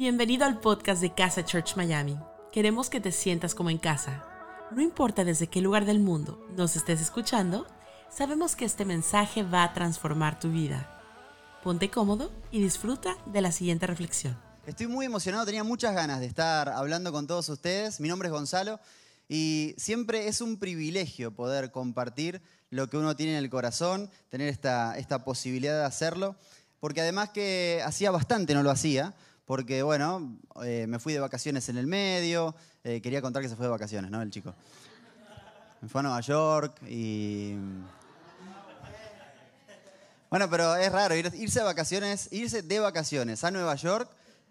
Bienvenido al podcast de Casa Church Miami. Queremos que te sientas como en casa. No importa desde qué lugar del mundo nos estés escuchando, sabemos que este mensaje va a transformar tu vida. Ponte cómodo y disfruta de la siguiente reflexión. Estoy muy emocionado, tenía muchas ganas de estar hablando con todos ustedes. Mi nombre es Gonzalo y siempre es un privilegio poder compartir lo que uno tiene en el corazón, tener esta, esta posibilidad de hacerlo, porque además que hacía bastante no lo hacía, porque bueno, eh, me fui de vacaciones en el medio, eh, quería contar que se fue de vacaciones, ¿no? El chico. Me fue a Nueva York y... Bueno, pero es raro, irse de vacaciones, irse de vacaciones a Nueva York,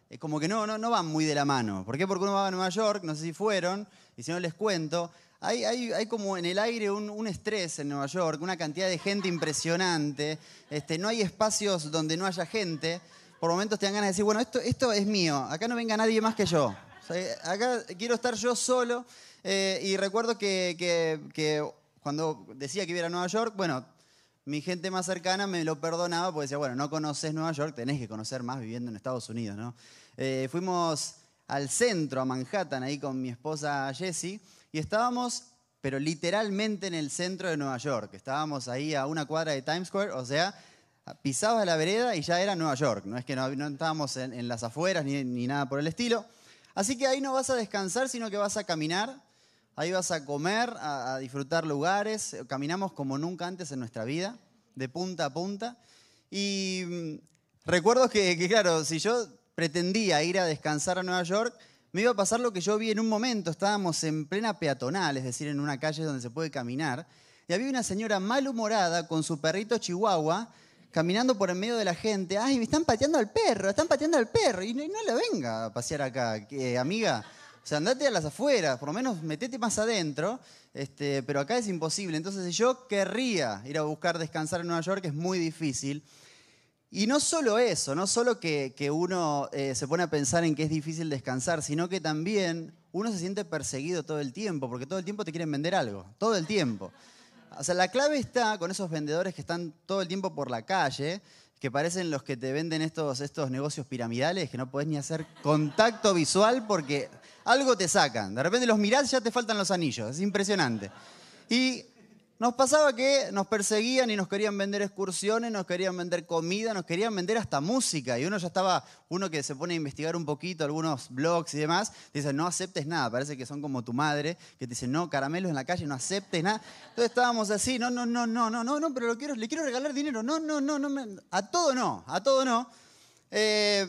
es como que no, no, no van muy de la mano. ¿Por qué? Porque uno va a Nueva York, no sé si fueron, y si no les cuento, hay, hay, hay, como en el aire un, un, estrés en Nueva York, una cantidad de gente impresionante. Este, no hay espacios donde no haya gente por momentos te dan ganas de decir, bueno, esto, esto es mío, acá no venga nadie más que yo. acá quiero estar yo solo. Eh, y recuerdo que, cuando decía que iba a Nueva York, bueno, mi gente más cercana me lo perdonaba porque decía, bueno, no conoces Nueva York, tenés que conocer más viviendo en Estados Unidos, ¿no? Eh, fuimos al centro, a Manhattan, ahí con mi esposa Jessie, y estábamos, pero literalmente en el centro de Nueva York. Estábamos ahí a una cuadra de Times Square, o sea, pisabas la vereda y ya era Nueva York. No es que no, estábamos en, las afueras ni, nada por el estilo. Así que ahí no vas a descansar, sino que vas a caminar. Ahí vas a comer, a, disfrutar lugares. Caminamos como nunca antes en nuestra vida, de punta a punta. Y mm, recuerdo que, que, claro, si yo pretendía ir a descansar a Nueva York, me iba a pasar lo que yo vi en un momento. Estábamos en plena peatonal, es decir, en una calle donde se puede caminar. Y había una señora malhumorada con su perrito chihuahua caminando por en medio de la gente, ay, me están pateando al perro, están pateando al perro, y no, le venga a pasear acá, amiga. O sea, andate a las afueras, por lo menos metete más adentro, este, pero acá es imposible. Entonces, yo querría ir a buscar descansar en Nueva York, es muy difícil. Y no solo eso, no solo que, uno eh, se pone a pensar en que es difícil descansar, sino que también uno se siente perseguido todo el tiempo, porque todo el tiempo te quieren vender algo, todo el tiempo. O sea, la clave está con esos vendedores que están todo el tiempo por la calle, que parecen los que te venden estos, estos negocios piramidales, que no podés ni hacer contacto visual porque algo te sacan. De repente los mirás y ya te faltan los anillos. Es impresionante. Y nos pasaba que nos perseguían y nos querían vender excursiones, nos querían vender comida, nos querían vender hasta música. Y uno ya estaba, uno que se pone a investigar un poquito algunos blogs y demás, dice, no aceptes nada. Parece que son como tu madre, que te dice, no, caramelos en la calle, no aceptes nada. Entonces estábamos así, no, no, no, no, no, no, no, pero le quiero regalar dinero. No, no, no, no, a todo no, a todo no. Eh,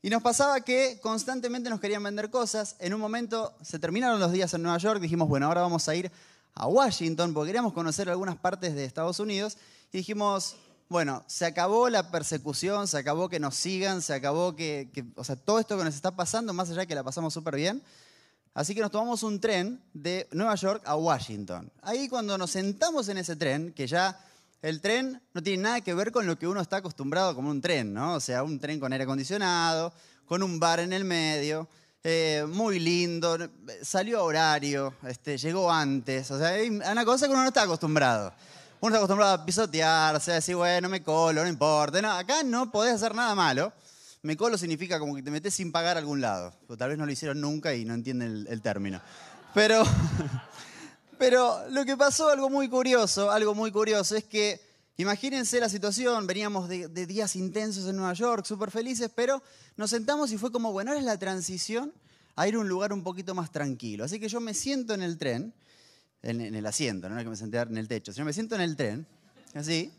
y nos pasaba que constantemente nos querían vender cosas. En un momento se terminaron los días en Nueva York, dijimos, bueno, ahora vamos a ir a Washington porque queríamos conocer algunas partes de Estados Unidos y dijimos, bueno, se acabó la persecución, se acabó que nos sigan, se acabó que, o sea, todo esto que nos está pasando, más allá de que la pasamos súper bien. Así que nos tomamos un tren de Nueva York a Washington. Ahí cuando nos sentamos en ese tren, que ya el tren no tiene nada que ver con lo que uno está acostumbrado como un tren, ¿no? O sea, un tren con aire acondicionado, con un bar en el medio, eh, muy lindo, salió a horario, este, llegó antes. O sea, hay una cosa que uno no está acostumbrado. Uno está acostumbrado a pisotear, o sea, decir, bueno, me colo, no importa. No, acá no podés hacer nada malo. Me colo significa como que te metes sin pagar a algún lado. Tal vez no lo hicieron nunca y no entienden el, término. Pero, pero lo que pasó, algo muy curioso, algo muy curioso, es que imagínense la situación, veníamos de, días intensos en Nueva York, súper felices, pero nos sentamos y fue como, bueno, ahora es la transición a ir a un lugar un poquito más tranquilo. Así que yo me siento en el tren, en, el asiento, no es que me senté en el techo, sino me siento en el tren, así,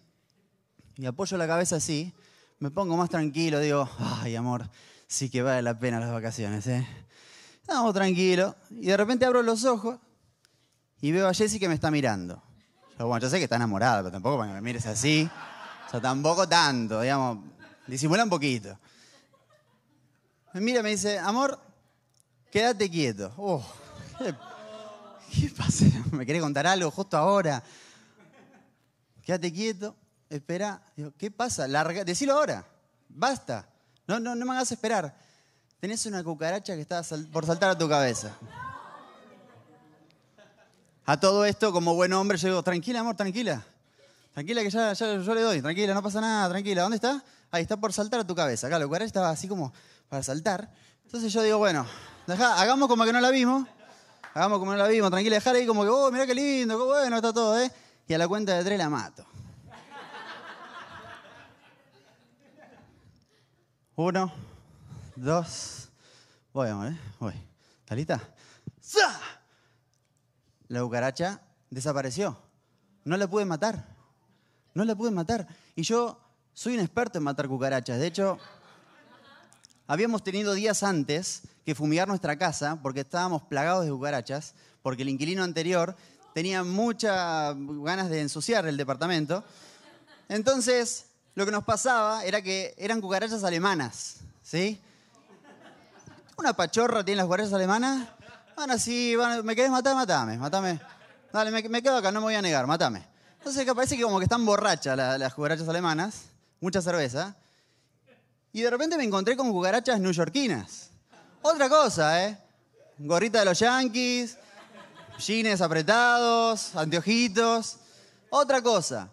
y apoyo la cabeza así, me pongo más tranquilo, digo, ay amor, sí que vale la pena las vacaciones, ¿eh? Estamos tranquilos, y de repente abro los ojos y veo a Jessy que me está mirando. Yo, bueno, yo sé que está enamorada, pero tampoco para que me mires así, o sea, tampoco tanto, digamos, disimula un poquito. Me mira me dice, amor, quédate quieto. Oh, ¿qué, pasa? ¿Me querés contar algo justo ahora? Quédate quieto, espera. ¿qué pasa? Larga, decilo ahora. Basta. No, no, no me hagas esperar. Tenés una cucaracha que está por saltar a tu cabeza. A todo esto, como buen hombre, yo digo, tranquila, amor, tranquila. Tranquila que ya, yo le doy, tranquila, no pasa nada, tranquila. ¿Dónde está? Ahí está por saltar a tu cabeza. La cucaracha estaba así como para saltar. Entonces yo digo, bueno, dejá, hagamos como que no la vimos. Hagamos como no la vimos, tranquila, dejar ahí como que, oh, mirá qué lindo, qué bueno, está todo, ¿eh? Y a la cuenta de tres la mato. Uno, dos, voy, amor, ¿eh? Voy. ¿Está lista? ¡Za! La cucaracha desapareció. No la pude matar. No la pude matar. Y yo soy un experto en matar cucarachas. De hecho, habíamos tenido días antes que fumigar nuestra casa porque estábamos plagados de cucarachas, porque el inquilino anterior tenía muchas ganas de ensuciar el departamento. Entonces, lo que nos pasaba era que eran cucarachas alemanas, ¿sí? Una pachorra tienen las cucarachas alemanas. Bueno, sí, me querés matar, matame, matame. Dale, me, quedo acá, no me voy a negar, matame. Entonces parece que como que están borrachas las cucarachas alemanas, mucha cerveza. Y de repente me encontré con cucarachas newyorkinas. Otra cosa, ¿eh? Gorrita de los yankees, jeans apretados, anteojitos. Otra cosa.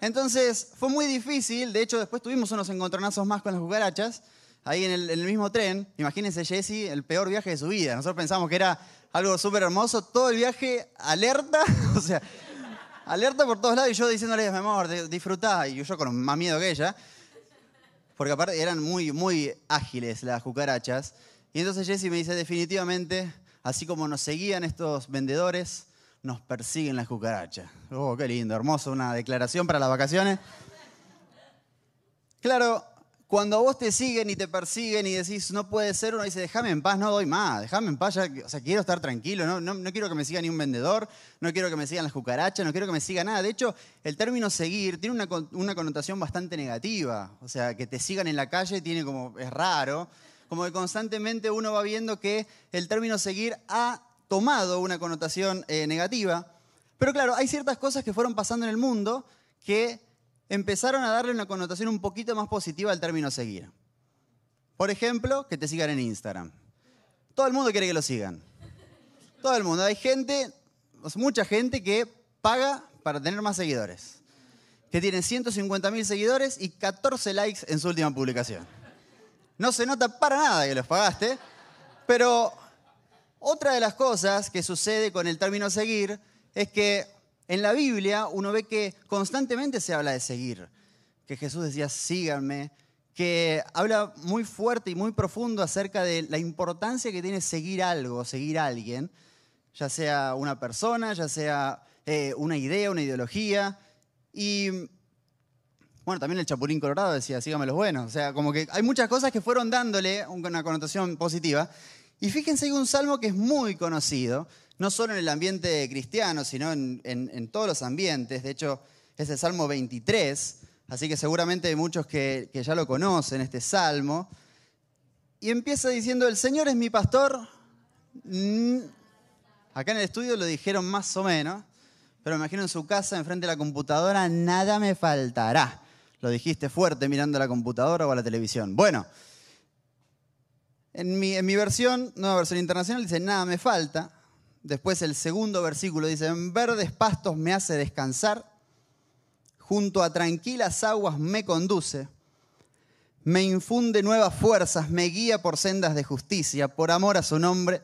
Entonces fue muy difícil, de hecho después tuvimos unos encontronazos más con las cucarachas, ahí en el, mismo tren. Imagínense Jesse, el peor viaje de su vida. Nosotros pensamos que era algo súper hermoso, todo el viaje alerta, o sea, alerta por todos lados y yo diciéndole, mi amor, disfrutá, y yo con más miedo que ella, porque aparte eran muy, muy ágiles las cucarachas. Y entonces Jesse me dice, definitivamente, así como nos seguían estos vendedores, nos persiguen las cucarachas. Oh, qué lindo, hermoso, una declaración para las vacaciones. Claro, cuando vos te siguen y te persiguen y decís, no puede ser, uno dice, déjame en paz, no doy más, déjame en paz, o sea, quiero estar tranquilo, no, no, no, quiero que me siga ni un vendedor, no quiero que me sigan las cucarachas, no quiero que me siga nada. De hecho, el término seguir tiene una, una connotación bastante negativa, o sea, que te sigan en la calle tiene como, es raro, como que constantemente uno va viendo que el término seguir ha tomado una connotación eh, negativa. Pero claro, hay ciertas cosas que fueron pasando en el mundo que empezaron a darle una connotación un poquito más positiva al término seguir. Por ejemplo, que te sigan en Instagram. Todo el mundo quiere que lo sigan. Todo el mundo. Hay gente, mucha gente que paga para tener más seguidores. Que tienen 150 mil seguidores y 14 likes en su última publicación. No se nota para nada que los pagaste, pero otra de las cosas que sucede con el término seguir es que en la Biblia uno ve que constantemente se habla de seguir, que Jesús decía, síganme, que habla muy fuerte y muy profundo acerca de la importancia que tiene seguir algo, seguir a alguien, ya sea una persona, ya sea eh, una idea, una ideología. Y bueno, también el Chapulín Colorado decía, síganme los buenos. O sea, como que hay muchas cosas que fueron dándole una connotación positiva. Y fíjense que un salmo que es muy conocido, no solo en el ambiente cristiano, sino en, todos los ambientes. De hecho, es el Salmo 23, así que seguramente hay muchos que, ya lo conocen, este salmo. Y empieza diciendo, el Señor es mi pastor. Mm, acá en el estudio lo dijeron más o menos, pero me imagino en su casa, enfrente de la computadora, nada me faltará. Lo dijiste fuerte mirando a la computadora o a la televisión. Bueno, en mi, versión, nueva versión internacional, dice, nada me falta. Después el segundo versículo dice, en verdes pastos me hace descansar, junto a tranquilas aguas me conduce, me infunde nuevas fuerzas, me guía por sendas de justicia, por amor a su nombre.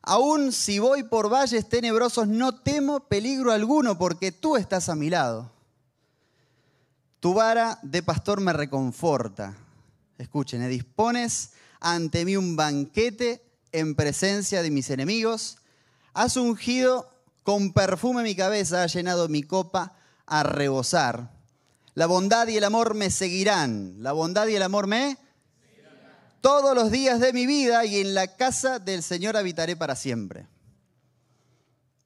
Aún si voy por valles tenebrosos, no temo peligro alguno, porque tú estás a mi lado. Tu vara de pastor me reconforta. Escuchen, ¿eh? dispones ante mí un banquete en presencia de mis enemigos. Has ungido con perfume mi cabeza, has llenado mi copa a rebosar. La bondad y el amor me seguirán. La bondad y el amor me todos los días de mi vida y en la casa del Señor habitaré para siempre.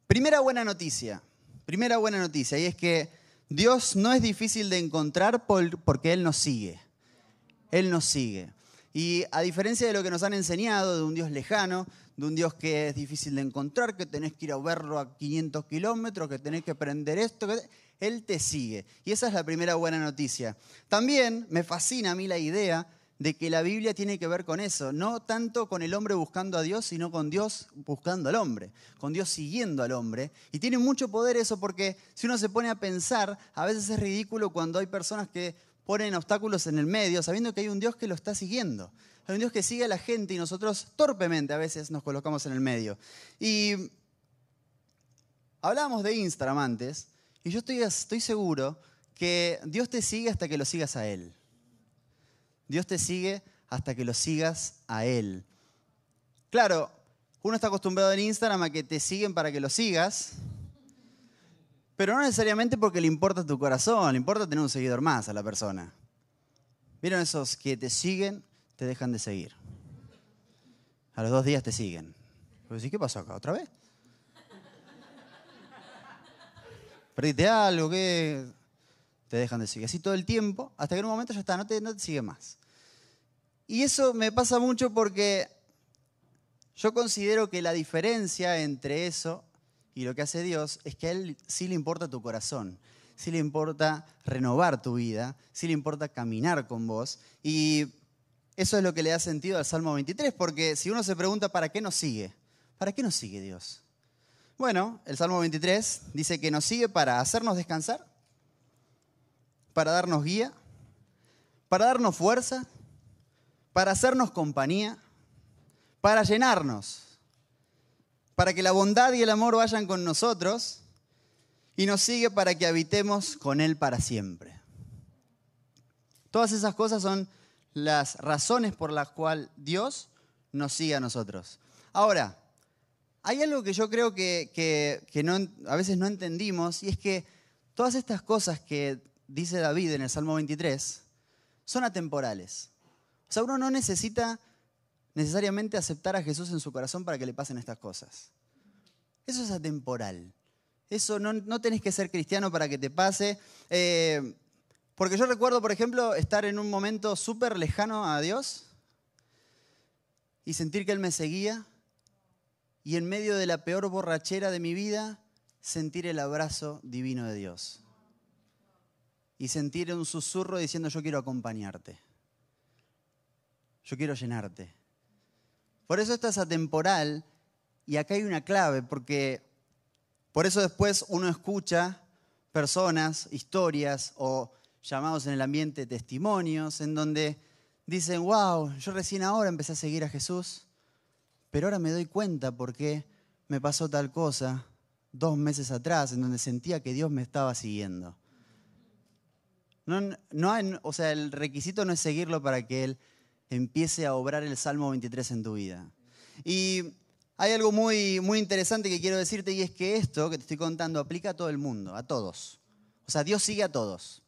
Primera buena noticia, primera buena noticia, y es que Dios no es difícil de encontrar porque Él nos sigue. Él nos sigue. Y a diferencia de lo que nos han enseñado de un Dios lejano, de un Dios que es difícil de encontrar, que tenés que ir a verlo a 500 kilómetros, que tenés que aprender esto, Él te sigue. Y esa es la primera buena noticia. También me fascina a mí la idea de que la Biblia tiene que ver con eso, no tanto con el hombre buscando a Dios, sino con Dios buscando al hombre, con Dios siguiendo al hombre. Y tiene mucho poder eso porque si uno se pone a pensar, a veces es ridículo cuando hay personas que ponen obstáculos en el medio, sabiendo que hay un Dios que lo está siguiendo. Hay un Dios que sigue a la gente y nosotros torpemente a veces nos colocamos en el medio. Y hablábamos de Instagram antes, y yo estoy, estoy seguro que Dios te sigue hasta que lo sigas a Él. Dios te sigue hasta que lo sigas a Él. Claro, uno está acostumbrado en Instagram a que te siguen para que lo sigas, pero no necesariamente porque le importa tu corazón, le importa tener un seguidor más a la persona. ¿Vieron esos que te siguen, te dejan de seguir? A los dos días te siguen. Pues, ¿qué pasó acá? ¿Otra vez? ¿Perdiste algo? ¿Qué? Te dejan de seguir. Así todo el tiempo, hasta que en un momento ya está, no te, no te sigue más. Y eso me pasa mucho porque yo considero que la diferencia entre eso y lo que hace Dios es que a Él sí le importa tu corazón, sí le importa renovar tu vida, sí le importa caminar con vos. Y eso es lo que le da sentido al Salmo 23, porque si uno se pregunta, ¿para qué nos sigue? ¿Para qué nos sigue Dios? Bueno, el Salmo 23 dice que nos sigue para hacernos descansar, para darnos guía, para darnos fuerza, para hacernos compañía, para llenarnos, para que la bondad y el amor vayan con nosotros y nos sigue para que habitemos con Él para siempre. Todas esas cosas son las razones por las cuales Dios nos sigue a nosotros. Ahora, hay algo que yo creo que, a veces no entendimos y es que todas estas cosas que dice David en el Salmo 23 son atemporales. O sea, uno no necesita necesariamente aceptar a Jesús en su corazón para que le pasen estas cosas. Eso es atemporal. Eso no, no tenés que ser cristiano para que te pase. Eh, porque yo recuerdo, por ejemplo, estar en un momento súper lejano a Dios y sentir que Él me seguía y en medio de la peor borrachera de mi vida sentir el abrazo divino de Dios. Y sentir un susurro diciendo yo quiero acompañarte. Yo quiero llenarte. Por eso esto es atemporal y acá hay una clave, porque por eso después uno escucha personas, historias o llamados en el ambiente testimonios, en donde dicen, wow, yo recién ahora empecé a seguir a Jesús, pero ahora me doy cuenta por qué me pasó tal cosa dos meses atrás, en donde sentía que Dios me estaba siguiendo. No, no o sea, el requisito no es seguirlo para que Él empiece a obrar el Salmo 23 en tu vida. Y hay algo muy, muy interesante que quiero decirte y es que esto que te estoy contando aplica a todo el mundo, a todos. O sea, Dios sigue a todos.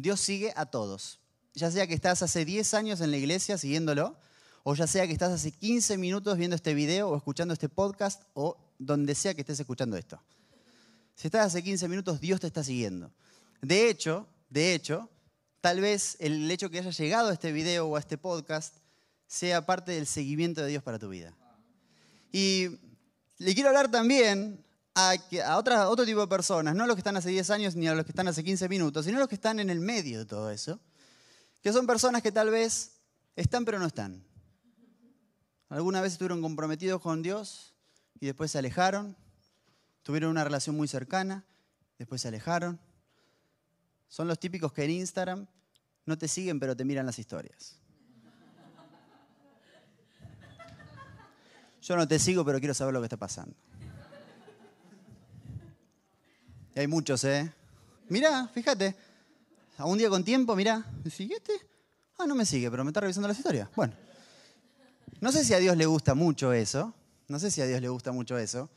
Dios sigue a todos. Ya sea que estás hace 10 años en la iglesia siguiéndolo, o ya sea que estás hace 15 minutos viendo este video o escuchando este podcast, o donde sea que estés escuchando esto. Si estás hace 15 minutos, Dios te está siguiendo. De hecho, de hecho, Tal vez el hecho que hayas llegado a este video o a este podcast sea parte del seguimiento de Dios para tu vida. Y le quiero hablar también a, a otro tipo de personas, no a los que están hace 10 años ni a los que están hace 15 minutos, sino a los que están en el medio de todo eso, que son personas que tal vez están pero no están. Alguna vez estuvieron comprometidos con Dios y después se alejaron, tuvieron una relación muy cercana, después se alejaron son los típicos que en Instagram no te siguen, pero te miran las historias. Yo no te sigo, pero quiero saber lo que está pasando. Y hay muchos, ¿eh? Mirá, fíjate. A un día con tiempo, mirá. ¿Me sigue este? Ah, no me sigue, pero me está revisando las historias. Bueno. No sé si a Dios le gusta mucho eso. No sé si a Dios le gusta mucho eso.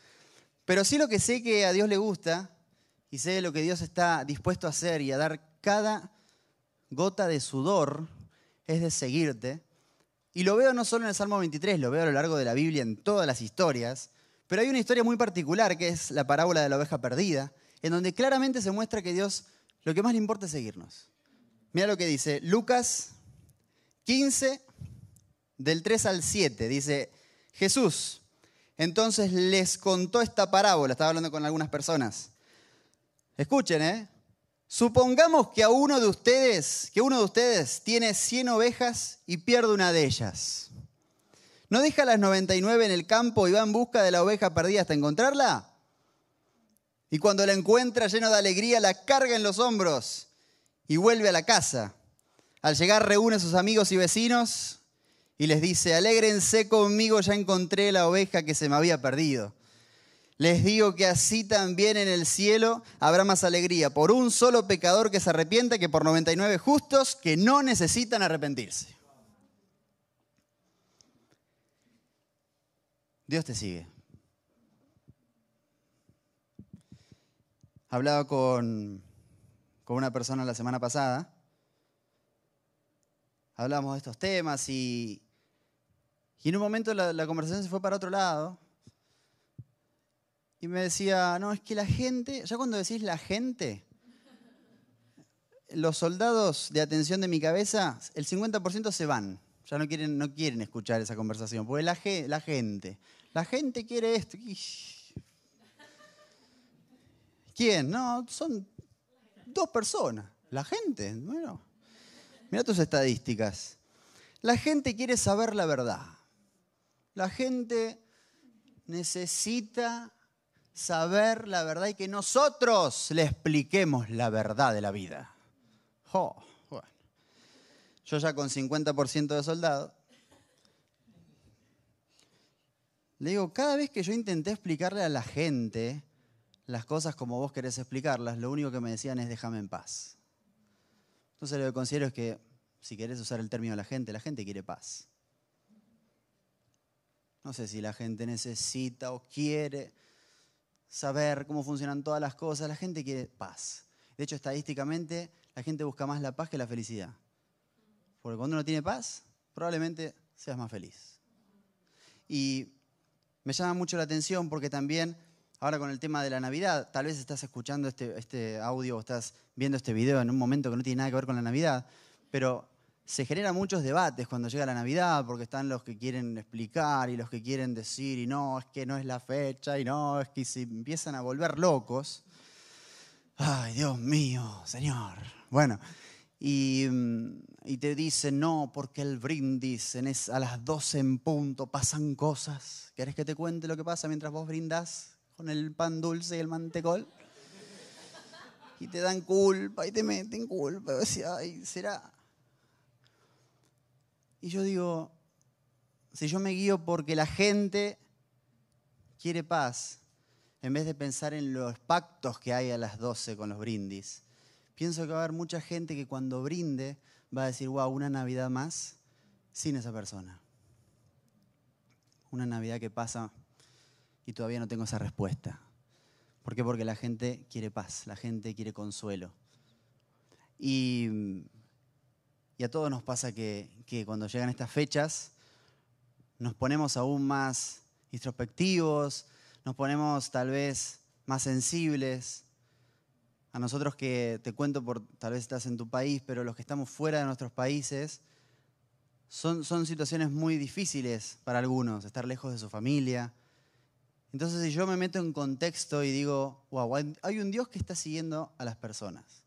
Pero sí lo que sé que a Dios le gusta y sé lo que Dios está dispuesto a hacer y a dar cada gota de sudor es de seguirte. Y lo veo no solo en el Salmo 23, lo veo a lo largo de la Biblia en todas las historias, pero hay una historia muy particular que es la parábola de la oveja perdida, en donde claramente se muestra que Dios lo que más le importa es seguirnos. Mira lo que dice Lucas 15, del 3 al 7, dice, Jesús entonces les contó esta parábola, estaba hablando con algunas personas. Escuchen, ¿eh? Supongamos que a uno de ustedes, que uno de ustedes tiene 100 ovejas y pierde una de ellas. ¿No deja las 99 en el campo y va en busca de la oveja perdida hasta encontrarla? Y cuando la encuentra lleno de alegría, la carga en los hombros y vuelve a la casa. Al llegar reúne a sus amigos y vecinos y les dice, alégrense conmigo, ya encontré la oveja que se me había perdido. Les digo que así también en el cielo habrá más alegría por un solo pecador que se arrepienta que por 99 justos que no necesitan arrepentirse. Dios te sigue. Hablaba con, con una persona la semana pasada. Hablábamos de estos temas y, y en un momento la, conversación se fue para otro lado. Y me decía, no, es que la gente, ya cuando decís la gente, los soldados de atención de mi cabeza, el 50% se van. Ya no quieren, no quieren escuchar esa conversación, porque la, la gente, la gente quiere esto. ¿Quién? No, son dos personas. La gente, bueno. Mira tus estadísticas. La gente quiere saber la verdad. La gente necesita saber la verdad y que nosotros le expliquemos la verdad de la vida. bueno. Yo ya con 50% de soldado, le digo, cada vez que yo intenté explicarle a la gente las cosas como vos querés explicarlas, lo único que me decían es déjame en paz. Entonces lo que considero es que si querés usar el término la gente, la gente quiere paz. No sé si la gente necesita o quiere saber cómo funcionan todas las cosas. La gente quiere paz. De hecho, estadísticamente, la gente busca más la paz que la felicidad. Porque cuando uno tiene paz, probablemente seas más feliz. Y me llama mucho la atención porque también, ahora con el tema de la Navidad, tal vez estás escuchando este, este audio o estás viendo este video en un momento que no tiene nada que ver con la Navidad, pero se generan muchos debates cuando llega la Navidad, porque están los que quieren explicar y los que quieren decir, y no, es que no es la fecha, y no, es que se empiezan a volver locos. Ay, Dios mío, Señor. Bueno, y, mm, te dicen, no, porque el brindis en es, a las 12 en punto pasan cosas. ¿Querés que te cuente lo que pasa mientras vos brindas con el pan dulce y el mantecol? Y te dan culpa y te meten culpa. Y ay, será y yo digo, si yo me guío porque la gente quiere paz, en vez de pensar en los pactos que hay a las 12 con los brindis, pienso que va a haber mucha gente que cuando brinde va a decir, wow, una Navidad más sin esa persona. Una Navidad que pasa y todavía no tengo esa respuesta. ¿Por qué? Porque la gente quiere paz, la gente quiere consuelo. Y a todos nos pasa que, cuando llegan estas fechas nos ponemos aún más introspectivos, nos ponemos tal vez más sensibles. A nosotros que te cuento por, tal vez estás en tu país, pero los que estamos fuera de nuestros países, son situaciones muy difíciles para algunos, estar lejos de su familia. Entonces si yo me meto en contexto y digo, wow, hay un Dios que está siguiendo a las personas,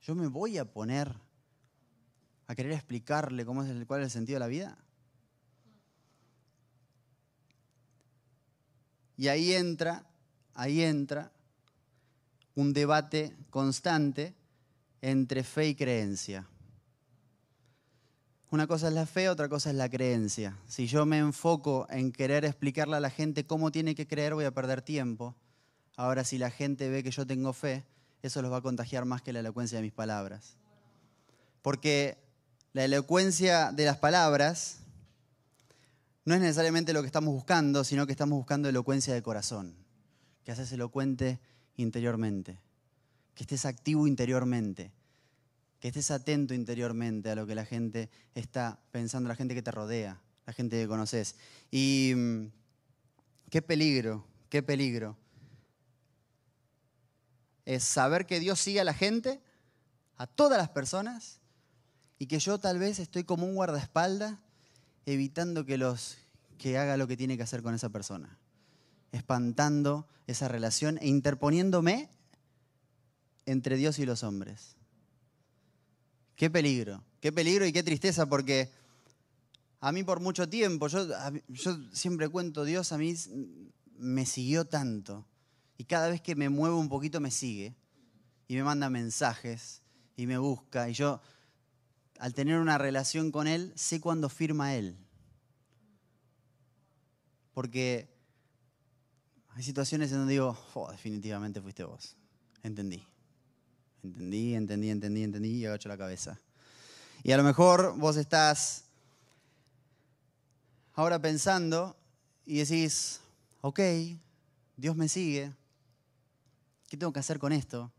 yo me voy a poner a querer explicarle cómo es el, cuál es el sentido de la vida? Y ahí entra, ahí entra un debate constante entre fe y creencia. Una cosa es la fe, otra cosa es la creencia. Si yo me enfoco en querer explicarle a la gente cómo tiene que creer, voy a perder tiempo. Ahora, si la gente ve que yo tengo fe, eso los va a contagiar más que la elocuencia de mis palabras. Porque la elocuencia de las palabras no es necesariamente lo que estamos buscando, sino que estamos buscando elocuencia de corazón, que haces elocuente interiormente, que estés activo interiormente, que estés atento interiormente a lo que la gente está pensando, la gente que te rodea, la gente que conoces. Y mm, qué peligro, qué peligro es saber que Dios sigue a la gente, a todas las personas, y que yo tal vez estoy como un guardaespaldas evitando que, los, que haga lo que tiene que hacer con esa persona, espantando esa relación e interponiéndome entre Dios y los hombres. Qué peligro, qué peligro y qué tristeza, porque a mí por mucho tiempo, yo, siempre cuento, Dios a mí me siguió tanto, y cada vez que me muevo un poquito me sigue, y me manda mensajes, y me busca, y yo al tener una relación con Él, sé cuándo firma Él. Porque hay situaciones en donde digo, oh, definitivamente fuiste vos. Entendí. Entendí, entendí, entendí, entendí y agacho la cabeza. Y a lo mejor vos estás ahora pensando y decís, ok, Dios me sigue, ¿qué tengo que hacer con esto?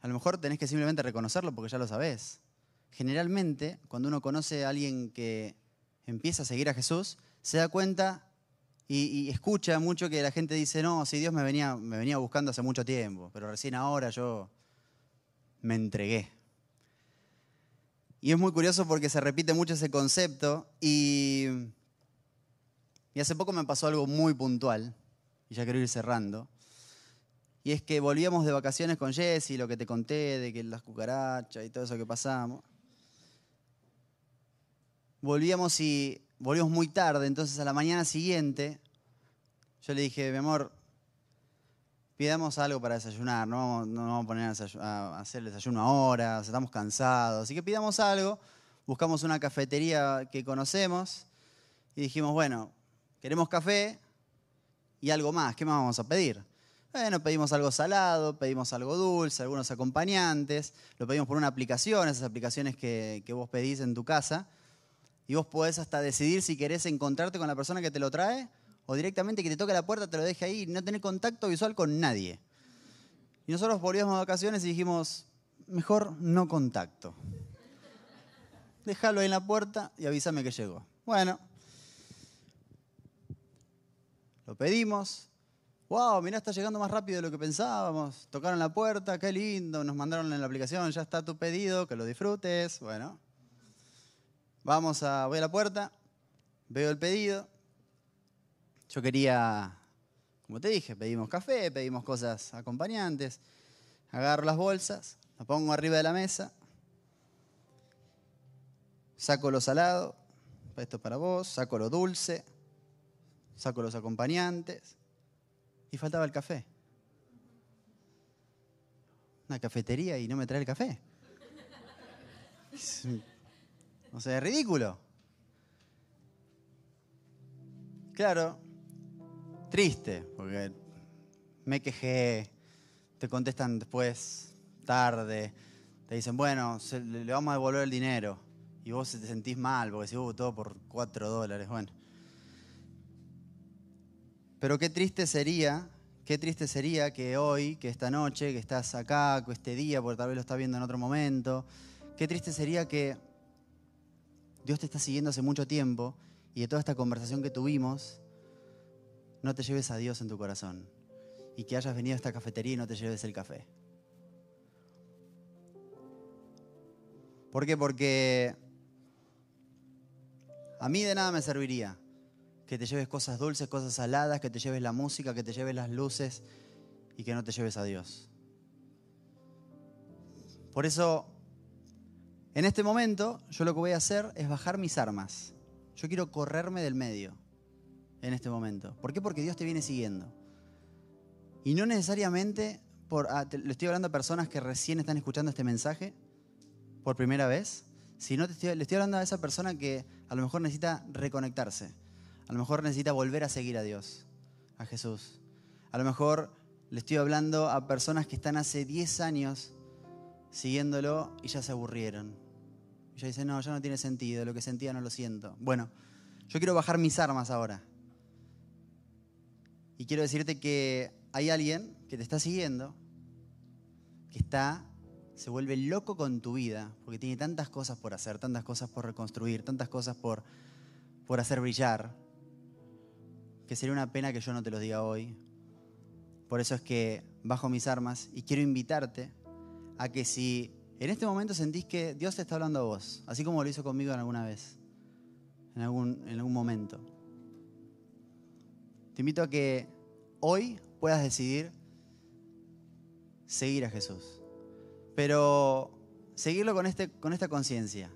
A lo mejor tenés que simplemente reconocerlo porque ya lo sabés. Generalmente, cuando uno conoce a alguien que empieza a seguir a Jesús, se da cuenta y, escucha mucho que la gente dice, no, si Dios me venía, me venía buscando hace mucho tiempo, pero recién ahora yo me entregué. Y es muy curioso porque se repite mucho ese concepto y, y hace poco me pasó algo muy puntual, y ya quiero ir cerrando. Y es que volvíamos de vacaciones con Jesse, lo que te conté, de que las cucarachas y todo eso que pasamos. Volvíamos y volvíamos muy tarde, entonces a la mañana siguiente yo le dije, mi amor, pidamos algo para desayunar, no no vamos a poner a, hacer el desayuno ahora, estamos cansados, así que pidamos algo, buscamos una cafetería que conocemos y dijimos, bueno, queremos café y algo más, ¿qué más vamos a pedir? Bueno, pedimos algo salado, pedimos algo dulce, algunos acompañantes, lo pedimos por una aplicación, esas aplicaciones que, que vos pedís en tu casa, y vos podés hasta decidir si querés encontrarte con la persona que te lo trae o directamente que te toque la puerta, te lo deje ahí y no tener contacto visual con nadie. Y nosotros volvíamos de vacaciones y dijimos, mejor no contacto. Déjalo ahí en la puerta y avísame que llegó. Bueno, lo pedimos. Wow, mirá, está llegando más rápido de lo que pensábamos. Tocaron la puerta, qué lindo. Nos mandaron en la aplicación, ya está tu pedido, que lo disfrutes. Bueno, Vamos a, voy a la puerta, veo el pedido. Yo quería, como te dije, pedimos café, pedimos cosas acompañantes. Agarro las bolsas, las pongo arriba de la mesa, saco lo salado, esto para vos, saco lo dulce, saco los acompañantes y faltaba el café. Una cafetería y no me trae el café. O sea, es ridículo. Claro, triste, porque me quejé, te contestan después, tarde, te dicen, bueno, le vamos a devolver el dinero. Y vos te sentís mal, porque si hubo todo por cuatro dólares, bueno. Pero qué triste sería, qué triste sería que hoy, que esta noche, que estás acá, que este día, porque tal vez lo estás viendo en otro momento, qué triste sería que Dios te está siguiendo hace mucho tiempo y de toda esta conversación que tuvimos, no te lleves a Dios en tu corazón y que hayas venido a esta cafetería y no te lleves el café. ¿Por qué? Porque a mí de nada me serviría que te lleves cosas dulces, cosas saladas, que te lleves la música, que te lleves las luces y que no te lleves a Dios. Por eso en este momento, yo lo que voy a hacer es bajar mis armas. Yo quiero correrme del medio en este momento. ¿Por qué? Porque Dios te viene siguiendo. Y no necesariamente, por, ah, le estoy hablando a personas que recién están escuchando este mensaje por primera vez, sino te le estoy hablando a esa persona que a lo mejor necesita reconectarse. A lo mejor necesita volver a seguir a Dios, a Jesús. A lo mejor le estoy hablando a personas que están hace 10 años siguiéndolo y ya se aburrieron ella dice, no, ya no tiene sentido, lo que sentía no lo siento. Bueno, yo quiero bajar mis armas ahora. Y quiero decirte que hay alguien que te está siguiendo, que está, se vuelve loco con tu vida, porque tiene tantas cosas por hacer, tantas cosas por reconstruir, tantas cosas por, por hacer brillar, que sería una pena que yo no te los diga hoy. Por eso es que bajo mis armas y quiero invitarte a que si en este momento sentís que Dios te está hablando a vos, así como lo hizo conmigo en alguna vez, en algún, en momento. Te invito a que hoy puedas decidir seguir a Jesús, pero seguirlo con, este, con esta conciencia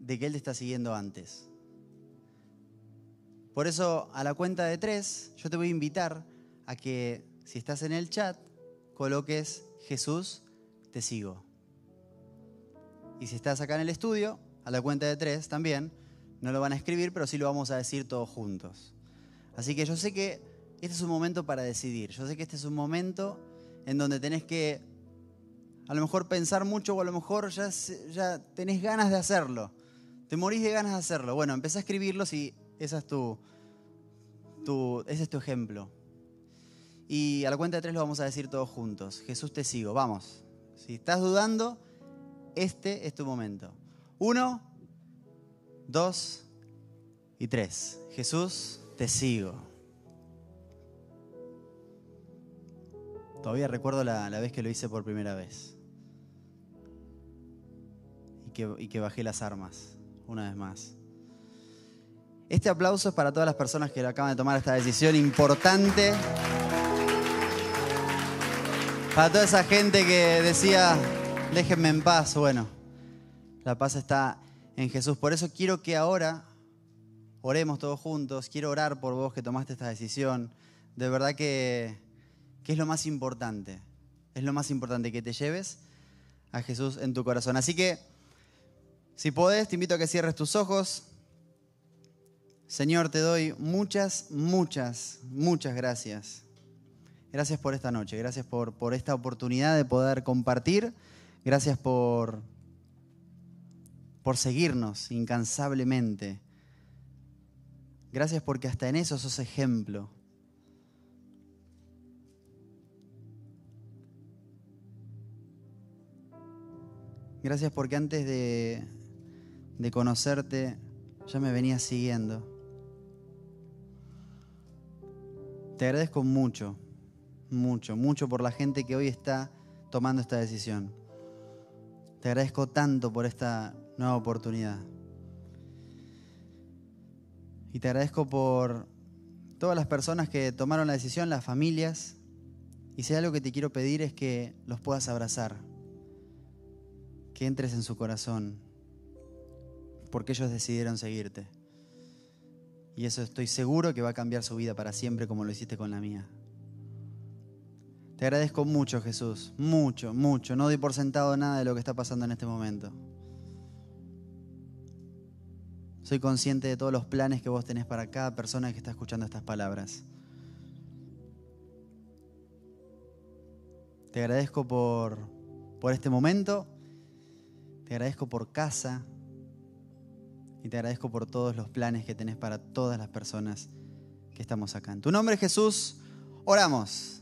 de que Él te está siguiendo antes. Por eso, a la cuenta de tres, yo te voy a invitar a que, si estás en el chat, coloques Jesús te sigo. Y si estás acá en el estudio, a la cuenta de tres también, no lo van a escribir, pero sí lo vamos a decir todos juntos. Así que yo sé que este es un momento para decidir. Yo sé que este es un momento en donde tenés que a lo mejor pensar mucho o a lo mejor ya, tenés ganas de hacerlo. Te morís de ganas de hacerlo. Bueno, empecé a escribirlos y esa es tu, tu, ese es tu ejemplo. Y a la cuenta de tres lo vamos a decir todos juntos. Jesús te sigo, vamos. Si estás dudando, este es tu momento. Uno, dos y tres. Jesús, te sigo. Todavía recuerdo la, vez que lo hice por primera vez. Y que, y que bajé las armas, una vez más. Este aplauso es para todas las personas que acaban de tomar esta decisión importante. Para toda esa gente que decía, déjenme en paz. Bueno, la paz está en Jesús. Por eso quiero que ahora oremos todos juntos. Quiero orar por vos que tomaste esta decisión. De verdad que, que es lo más importante. Es lo más importante que te lleves a Jesús en tu corazón. Así que, si podés, te invito a que cierres tus ojos. Señor, te doy muchas, muchas, muchas gracias Gracias por esta noche, gracias por, esta oportunidad de poder compartir, gracias por, seguirnos incansablemente. Gracias porque hasta en eso sos ejemplo. Gracias porque antes de conocerte ya me venías siguiendo. Te agradezco mucho mucho, mucho por la gente que hoy está tomando esta decisión. Te agradezco tanto por esta nueva oportunidad. Y te agradezco por todas las personas que tomaron la decisión, las familias. Y si hay algo que te quiero pedir es que los puedas abrazar, que entres en su corazón, porque ellos decidieron seguirte. Y eso estoy seguro que va a cambiar su vida para siempre como lo hiciste con la mía. Te agradezco mucho, Jesús. Mucho, mucho. No doy por sentado nada de lo que está pasando en este momento. Soy consciente de todos los planes que vos tenés para cada persona que está escuchando estas palabras. Te agradezco por, por este momento. Te agradezco por casa. Y te agradezco por todos los planes que tenés para todas las personas que estamos acá. En tu nombre, Jesús, oramos.